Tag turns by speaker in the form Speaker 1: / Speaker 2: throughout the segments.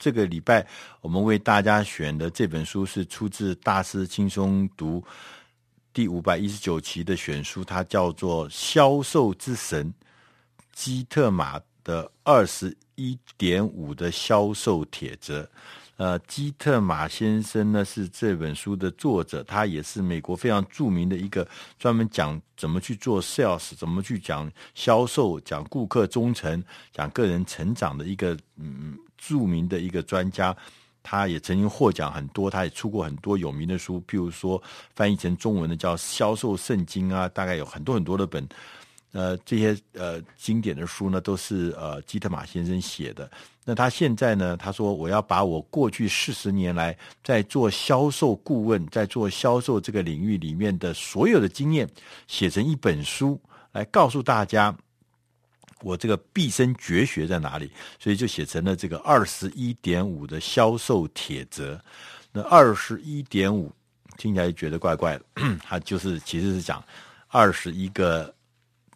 Speaker 1: 这个礼拜我们为大家选的这本书是出自《大师轻松读》第五百一十九期的选书，它叫做《销售之神基特马的二十一点五的销售铁则》。呃，基特马先生呢是这本书的作者，他也是美国非常著名的一个专门讲怎么去做 sales、怎么去讲销售、讲顾客忠诚、讲个人成长的一个嗯著名的一个专家。他也曾经获奖很多，他也出过很多有名的书，譬如说翻译成中文的叫《销售圣经》啊，大概有很多很多的本。呃，这些呃经典的书呢，都是呃基特马先生写的。那他现在呢，他说我要把我过去四十年来在做销售顾问，在做销售这个领域里面的所有的经验，写成一本书，来告诉大家我这个毕生绝学在哪里。所以就写成了这个二十一点五的销售铁则。那二十一点五听起来就觉得怪怪的，他就是其实是讲二十一个。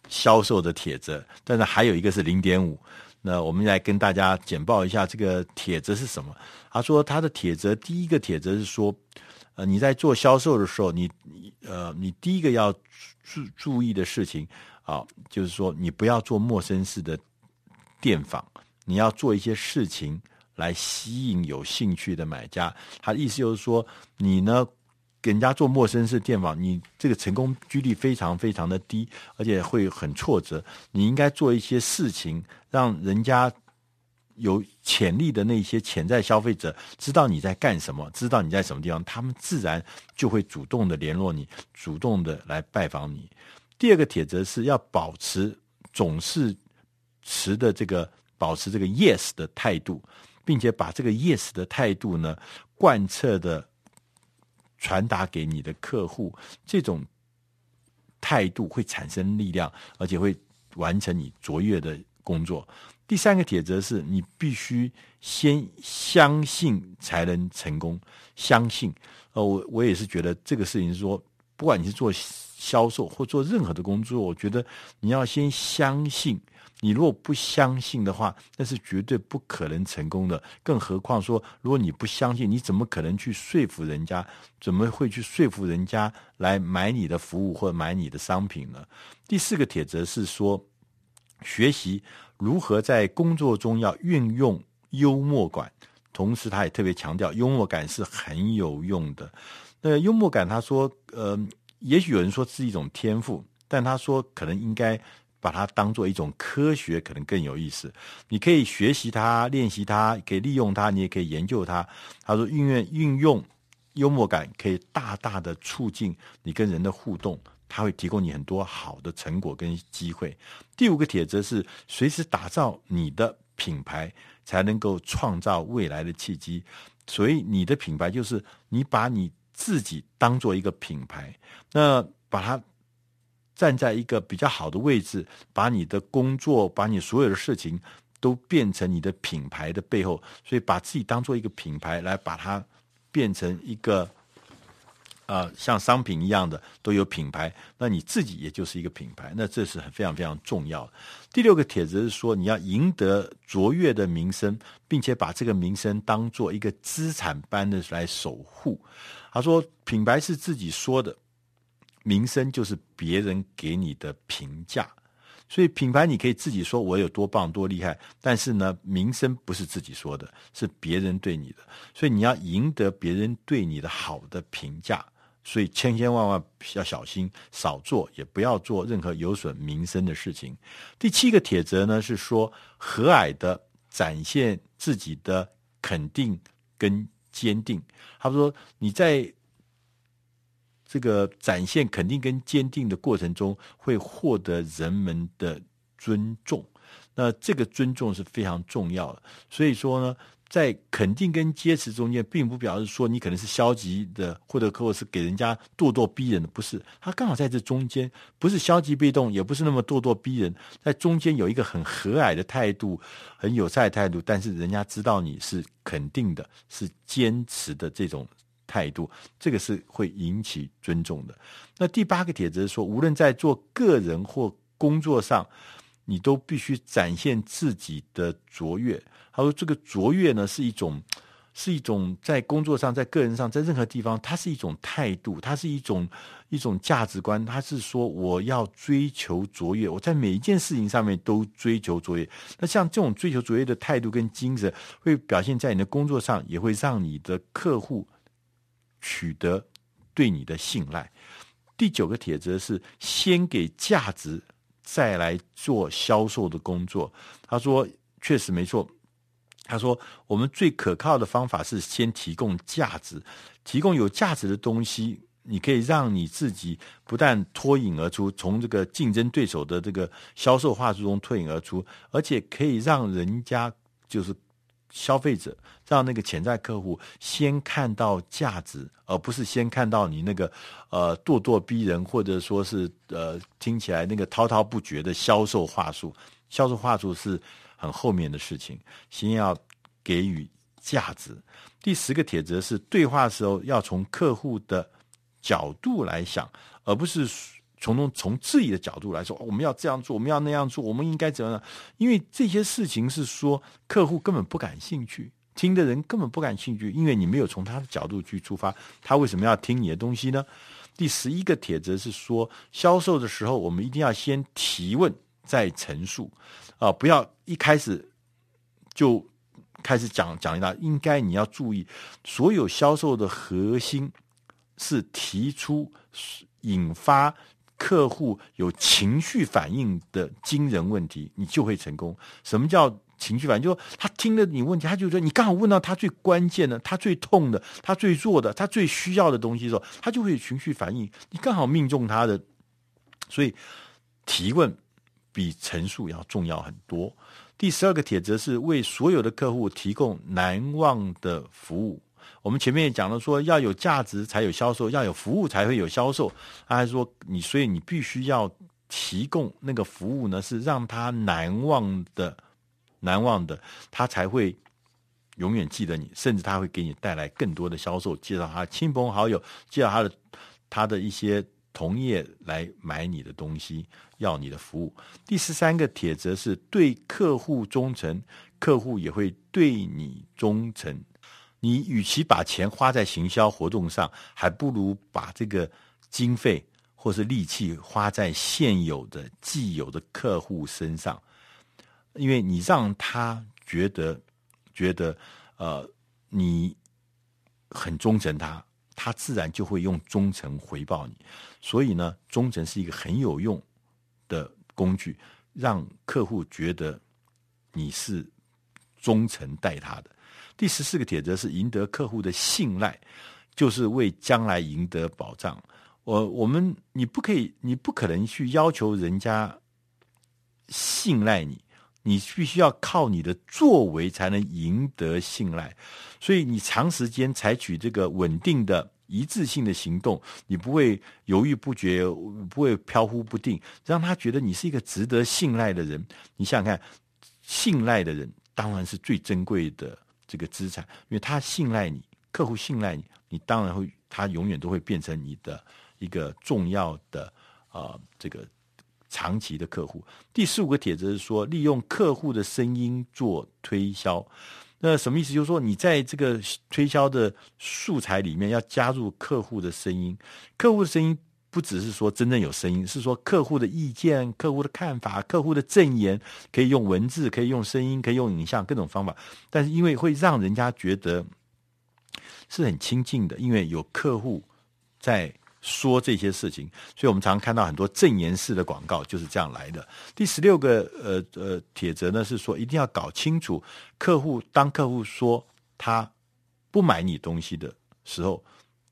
Speaker 1: 销售的铁则，但是还有一个是零点五。那我们来跟大家简报一下这个铁则是什么。他说他的铁则第一个铁则是说，呃，你在做销售的时候，你呃，你第一个要注注意的事情啊，就是说你不要做陌生式的电访，你要做一些事情来吸引有兴趣的买家。他的意思就是说，你呢。给人家做陌生式电访，你这个成功几率非常非常的低，而且会很挫折。你应该做一些事情，让人家有潜力的那些潜在消费者知道你在干什么，知道你在什么地方，他们自然就会主动的联络你，主动的来拜访你。第二个铁则是要保持总是持的这个保持这个 yes 的态度，并且把这个 yes 的态度呢贯彻的。传达给你的客户，这种态度会产生力量，而且会完成你卓越的工作。第三个铁则是你必须先相信才能成功。相信，呃，我我也是觉得这个事情是说，不管你是做销售或做任何的工作，我觉得你要先相信。你如果不相信的话，那是绝对不可能成功的。更何况说，如果你不相信，你怎么可能去说服人家？怎么会去说服人家来买你的服务或买你的商品呢？第四个铁则是说，学习如何在工作中要运用幽默感。同时，他也特别强调，幽默感是很有用的。那幽默感，他说，呃，也许有人说是一种天赋，但他说可能应该。把它当做一种科学，可能更有意思。你可以学习它、练习它，可以利用它，你也可以研究它。他说，运用运用幽默感，可以大大的促进你跟人的互动，它会提供你很多好的成果跟机会。第五个铁则是，随时打造你的品牌，才能够创造未来的契机。所以，你的品牌就是你把你自己当做一个品牌，那把它。站在一个比较好的位置，把你的工作，把你所有的事情都变成你的品牌的背后，所以把自己当做一个品牌来把它变成一个，呃，像商品一样的都有品牌，那你自己也就是一个品牌，那这是很非常非常重要的。第六个帖子是说，你要赢得卓越的名声，并且把这个名声当做一个资产般的来守护。他说，品牌是自己说的。名声就是别人给你的评价，所以品牌你可以自己说我有多棒多厉害，但是呢，名声不是自己说的，是别人对你的，所以你要赢得别人对你的好的评价，所以千千万万要小心，少做，也不要做任何有损名声的事情。第七个铁则呢是说，和蔼的展现自己的肯定跟坚定。他说你在。这个展现肯定跟坚定的过程中，会获得人们的尊重。那这个尊重是非常重要的。所以说呢，在肯定跟坚持中间，并不表示说你可能是消极的，或者或者是给人家咄咄逼人的，不是。他刚好在这中间，不是消极被动，也不是那么咄咄逼人，在中间有一个很和蔼的态度，很友善的态度，但是人家知道你是肯定的，是坚持的这种。态度，这个是会引起尊重的。那第八个帖子是说，无论在做个人或工作上，你都必须展现自己的卓越。他说这个卓越呢是一种。是一种在工作上、在个人上、在任何地方，它是一种态度，它是一种一种价值观。它是说我要追求卓越，我在每一件事情上面都追求卓越。那像这种追求卓越的态度跟精神，会表现在你的工作上，也会让你的客户取得对你的信赖。第九个铁则是先给价值，再来做销售的工作。他说，确实没错。他说：“我们最可靠的方法是先提供价值，提供有价值的东西，你可以让你自己不但脱颖而出，从这个竞争对手的这个销售话术中脱颖而出，而且可以让人家就是消费者，让那个潜在客户先看到价值，而不是先看到你那个呃咄咄逼人，或者说是呃听起来那个滔滔不绝的销售话术。销售话术是。”很后面的事情，先要给予价值。第十个铁则是对话时候要从客户的角度来想，而不是从从从自己的角度来说，我们要这样做，我们要那样做，我们应该怎样？因为这些事情是说客户根本不感兴趣，听的人根本不感兴趣，因为你没有从他的角度去出发，他为什么要听你的东西呢？第十一个铁则是说，销售的时候我们一定要先提问再陈述。啊，不要一开始就开始讲讲一大，应该你要注意，所有销售的核心是提出引发客户有情绪反应的惊人问题，你就会成功。什么叫情绪反应？就是他听了你问题，他就说你刚好问到他最关键的、他最痛的、他最弱的、他最需要的东西的时候，他就会有情绪反应。你刚好命中他的，所以提问。比陈述要重要很多。第十二个铁则是为所有的客户提供难忘的服务。我们前面也讲了，说要有价值才有销售，要有服务才会有销售。他还说你，所以你必须要提供那个服务呢，是让他难忘的、难忘的，他才会永远记得你，甚至他会给你带来更多的销售，介绍他亲朋好友，介绍他的他的一些。同业来买你的东西，要你的服务。第十三个铁则是对客户忠诚，客户也会对你忠诚。你与其把钱花在行销活动上，还不如把这个经费或是力气花在现有的既有的客户身上，因为你让他觉得觉得呃你很忠诚他。他自然就会用忠诚回报你，所以呢，忠诚是一个很有用的工具，让客户觉得你是忠诚待他的。第十四个铁则是赢得客户的信赖，就是为将来赢得保障。我我们你不可以，你不可能去要求人家信赖你。你必须要靠你的作为才能赢得信赖，所以你长时间采取这个稳定的一致性的行动，你不会犹豫不决，不会飘忽不定，让他觉得你是一个值得信赖的人。你想想看，信赖的人当然是最珍贵的这个资产，因为他信赖你，客户信赖你，你当然会，他永远都会变成你的一个重要的啊、这个。长期的客户，第十五个帖子是说，利用客户的声音做推销。那什么意思？就是说，你在这个推销的素材里面要加入客户的声音。客户的声音不只是说真正有声音，是说客户的意见、客户的看法、客户的证言，可以用文字，可以用声音，可以用影像，各种方法。但是因为会让人家觉得是很亲近的，因为有客户在。说这些事情，所以我们常看到很多证言式的广告就是这样来的。第十六个呃呃铁则呢是说，一定要搞清楚客户，当客户说他不买你东西的时候，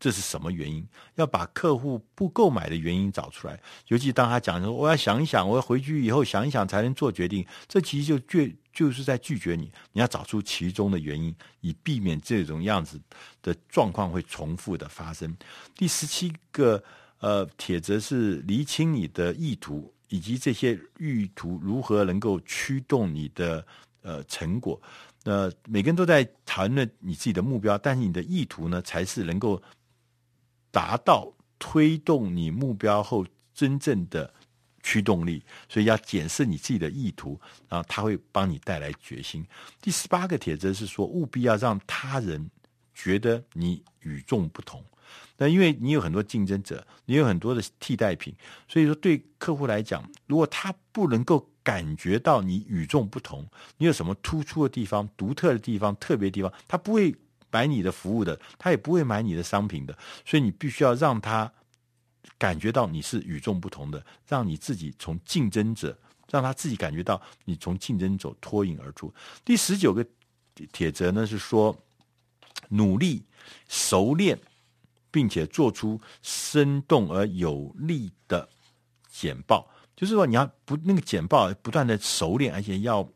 Speaker 1: 这是什么原因？要把客户不购买的原因找出来。尤其当他讲说我要想一想，我要回去以后想一想才能做决定，这其实就拒就是在拒绝你。你要找出其中的原因，以避免这种样子的状况会重复的发生。第十七个呃铁则是厘清你的意图，以及这些意图如何能够驱动你的呃成果。呃，每个人都在谈论你自己的目标，但是你的意图呢，才是能够达到推动你目标后真正的驱动力，所以要检视你自己的意图，然后他会帮你带来决心。第十八个铁则是说，务必要让他人觉得你与众不同。那因为你有很多竞争者，你有很多的替代品，所以说对客户来讲，如果他不能够感觉到你与众不同，你有什么突出的地方、独特的地方、特别的地方，他不会买你的服务的，他也不会买你的商品的。所以你必须要让他。感觉到你是与众不同的，让你自己从竞争者，让他自己感觉到你从竞争者脱颖而出。第十九个铁则呢是说，努力熟练，并且做出生动而有力的简报，就是说你要不那个简报不断的熟练，而且要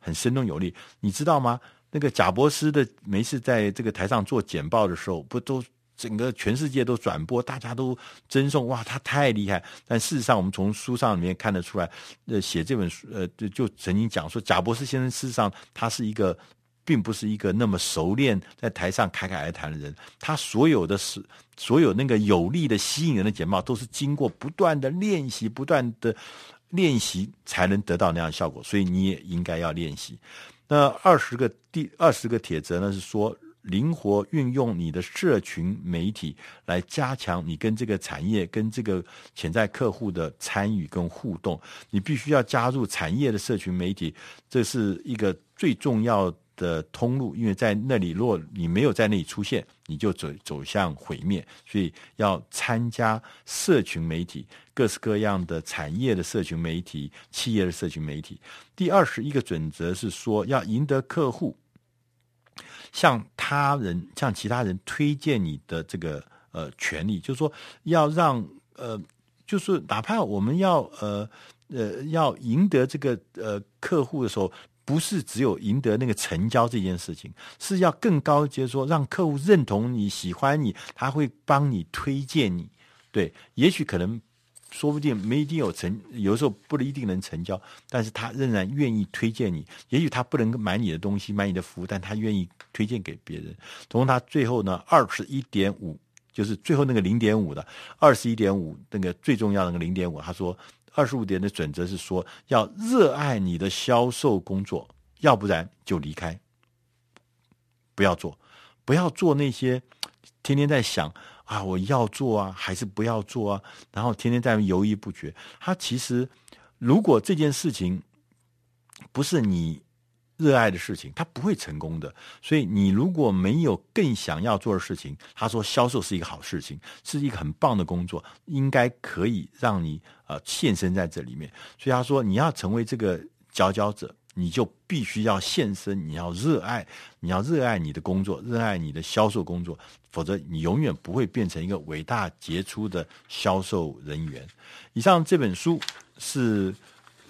Speaker 1: 很生动有力。你知道吗？那个贾伯斯的每次在这个台上做简报的时候，不都？整个全世界都转播，大家都赠送哇，他太厉害。但事实上，我们从书上里面看得出来，呃，写这本书，呃，就就曾经讲说，贾伯斯先生事实上他是一个，并不是一个那么熟练在台上侃侃而谈的人。他所有的是所有那个有力的、吸引人的简报，都是经过不断的练习、不断的练习才能得到那样的效果。所以你也应该要练习。那二十个第二十个铁则呢，是说。灵活运用你的社群媒体来加强你跟这个产业、跟这个潜在客户的参与跟互动。你必须要加入产业的社群媒体，这是一个最重要的通路。因为在那里，若你没有在那里出现，你就走走向毁灭。所以要参加社群媒体，各式各样的产业的社群媒体、企业的社群媒体。第二十一个准则是说，要赢得客户。向他人、向其他人推荐你的这个呃权利，就是说要让呃，就是哪怕我们要呃呃要赢得这个呃客户的时候，不是只有赢得那个成交这件事情，是要更高阶，说让客户认同你、喜欢你，他会帮你推荐你。对，也许可能。说不定没一定有成，有时候不一定能成交，但是他仍然愿意推荐你。也许他不能买你的东西，买你的服务，但他愿意推荐给别人。从他最后呢，二十一点五，就是最后那个零点五的二十一点五，那个最重要的那个零点五，他说二十五点的准则是说要热爱你的销售工作，要不然就离开，不要做，不要做那些天天在想。啊，我要做啊，还是不要做啊？然后天天在犹豫不决。他其实，如果这件事情不是你热爱的事情，他不会成功的。所以，你如果没有更想要做的事情，他说销售是一个好事情，是一个很棒的工作，应该可以让你呃献身在这里面。所以他说，你要成为这个佼佼者。你就必须要献身，你要热爱，你要热爱你的工作，热爱你的销售工作，否则你永远不会变成一个伟大杰出的销售人员。以上这本书是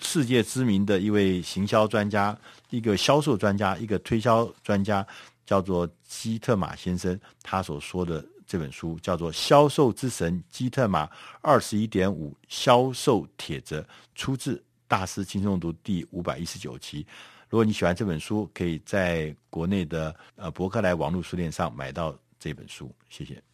Speaker 1: 世界知名的一位行销专家，一个销售专家，一个推销专家，叫做基特马先生，他所说的这本书叫做《销售之神基特马二十一点五销售铁则》，出自。大师轻松读第五百一十九期。如果你喜欢这本书，可以在国内的呃博客来网络书店上买到这本书。谢谢。